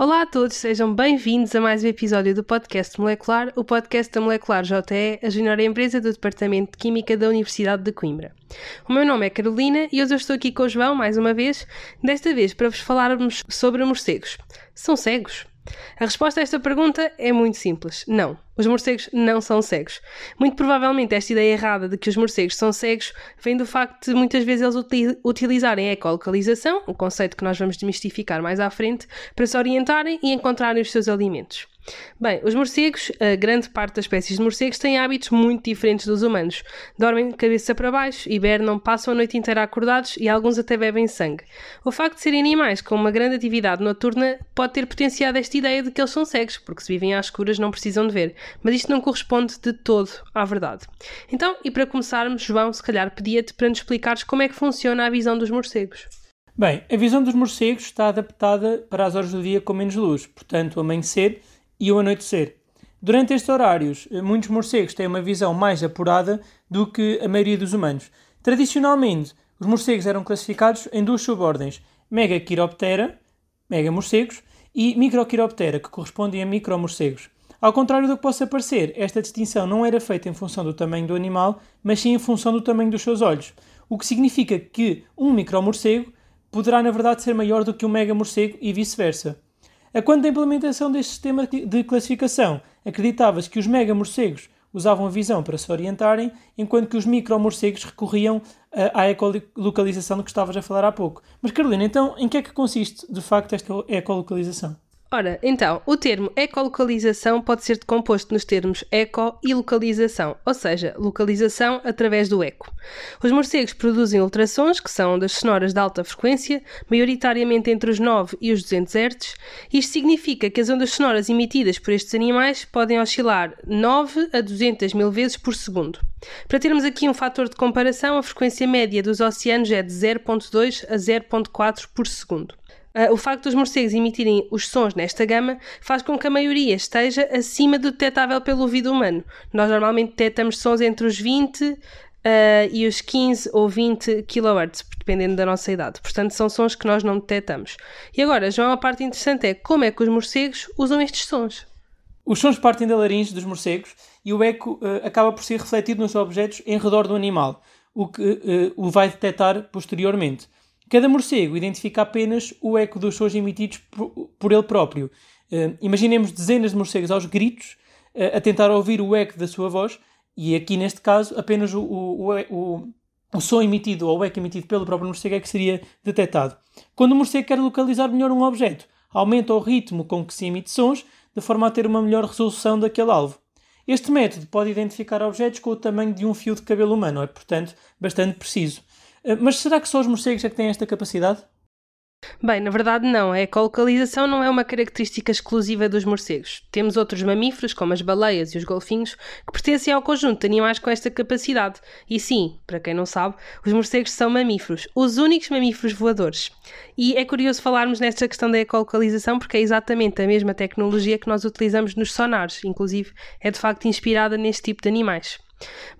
Olá a todos, sejam bem-vindos a mais um episódio do podcast Molecular, o podcast da Molecular JE, a junior empresa do Departamento de Química da Universidade de Coimbra. O meu nome é Carolina e hoje eu estou aqui com o João, mais uma vez, desta vez para vos falarmos sobre morcegos. São cegos? A resposta a esta pergunta é muito simples. Não, os morcegos não são cegos. Muito provavelmente esta ideia errada de que os morcegos são cegos vem do facto de muitas vezes eles uti- utilizarem a ecolocalização, um conceito que nós vamos desmistificar mais à frente, para se orientarem e encontrarem os seus alimentos. Bem, os morcegos, a grande parte das espécies de morcegos, têm hábitos muito diferentes dos humanos. Dormem de cabeça para baixo, hibernam, passam a noite inteira acordados e alguns até bebem sangue. O facto de serem animais com uma grande atividade noturna pode ter potenciado esta ideia de que eles são cegos, porque se vivem às escuras não precisam de ver. Mas isto não corresponde de todo à verdade. Então, e para começarmos, João, se calhar pedia-te para nos explicares como é que funciona a visão dos morcegos. Bem, a visão dos morcegos está adaptada para as horas do dia com menos luz, portanto, amanhecer e o anoitecer. Durante estes horários, eh, muitos morcegos têm uma visão mais apurada do que a maioria dos humanos. Tradicionalmente, os morcegos eram classificados em duas subordens: Megachiroptera, mega-morcegos, e Microchiroptera, que correspondem a micromorcegos. Ao contrário do que possa parecer, esta distinção não era feita em função do tamanho do animal, mas sim em função do tamanho dos seus olhos, o que significa que um micromorcego poderá na verdade ser maior do que um mega-morcego e vice-versa. A quanto da implementação deste sistema de classificação, acreditava-se que os mega-morcegos usavam a visão para se orientarem, enquanto que os micro-morcegos recorriam eh, à ecolocalização de que estavas a falar há pouco. Mas Carolina, então, em que é que consiste de facto esta ecolocalização? Ora, então, o termo ecolocalização pode ser decomposto nos termos eco e localização, ou seja, localização através do eco. Os morcegos produzem ultrassons, que são das sonoras de alta frequência, maioritariamente entre os 9 e os 200 Hz. Isto significa que as ondas sonoras emitidas por estes animais podem oscilar 9 a 200 mil vezes por segundo. Para termos aqui um fator de comparação, a frequência média dos oceanos é de 0.2 a 0.4 por segundo. Uh, o facto dos morcegos emitirem os sons nesta gama faz com que a maioria esteja acima do detectável pelo ouvido humano. Nós normalmente detectamos sons entre os 20 uh, e os 15 ou 20 kHz, dependendo da nossa idade. Portanto, são sons que nós não detectamos. E agora, João, a parte interessante é como é que os morcegos usam estes sons. Os sons partem da laringe dos morcegos e o eco uh, acaba por ser refletido nos objetos em redor do animal, o que uh, o vai detectar posteriormente. Cada morcego identifica apenas o eco dos sons emitidos por, ele próprio. Uh, imaginemos dezenas de morcegos aos gritos uh, a tentar ouvir o eco da sua voz e aqui neste caso apenas o, o, o, o, som emitido ou o eco emitido pelo próprio morcego é que seria detectado. Quando o morcego quer localizar melhor um objeto, aumenta o ritmo com que se emite sons de forma a ter uma melhor resolução daquele alvo. Este método pode identificar objetos com o tamanho de um fio de cabelo humano, é portanto bastante preciso. Mas será que só os morcegos é que têm esta capacidade? Bem, na verdade não. A ecolocalização não é uma característica exclusiva dos morcegos. Temos outros mamíferos, como as baleias e os golfinhos, que pertencem ao conjunto de animais com esta capacidade. E sim, para quem não sabe, os morcegos são mamíferos, os únicos mamíferos voadores. E é curioso falarmos nesta questão da ecolocalização porque é exatamente a mesma tecnologia que nós utilizamos nos sonares, inclusive é de facto inspirada neste tipo de animais.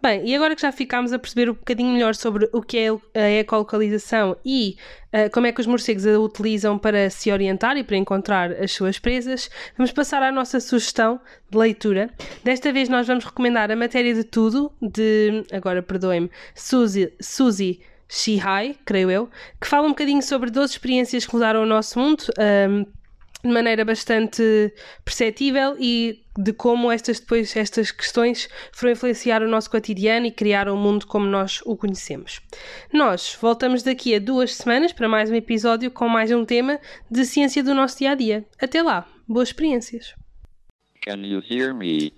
Bem, e agora que já ficámos a perceber um bocadinho melhor sobre o que é a ecolocalização e uh, como é que os morcegos a utilizam para se orientar e para encontrar as suas presas, vamos passar à nossa sugestão de leitura. Desta vez nós vamos recomendar a matéria de tudo, de, agora perdoem-me, Suzy, Suzy Shihai, creio eu, que fala um bocadinho sobre 12 experiências que mudaram o nosso mundo. Um, de maneira bastante perceptível e de como estas depois estas questões foram influenciar o nosso cotidiano e criar o mundo como nós o conhecemos. Nós voltamos daqui a duas semanas para mais um episódio com mais um tema de ciência do nosso dia a dia. Até lá, boas experiências. Can you hear me?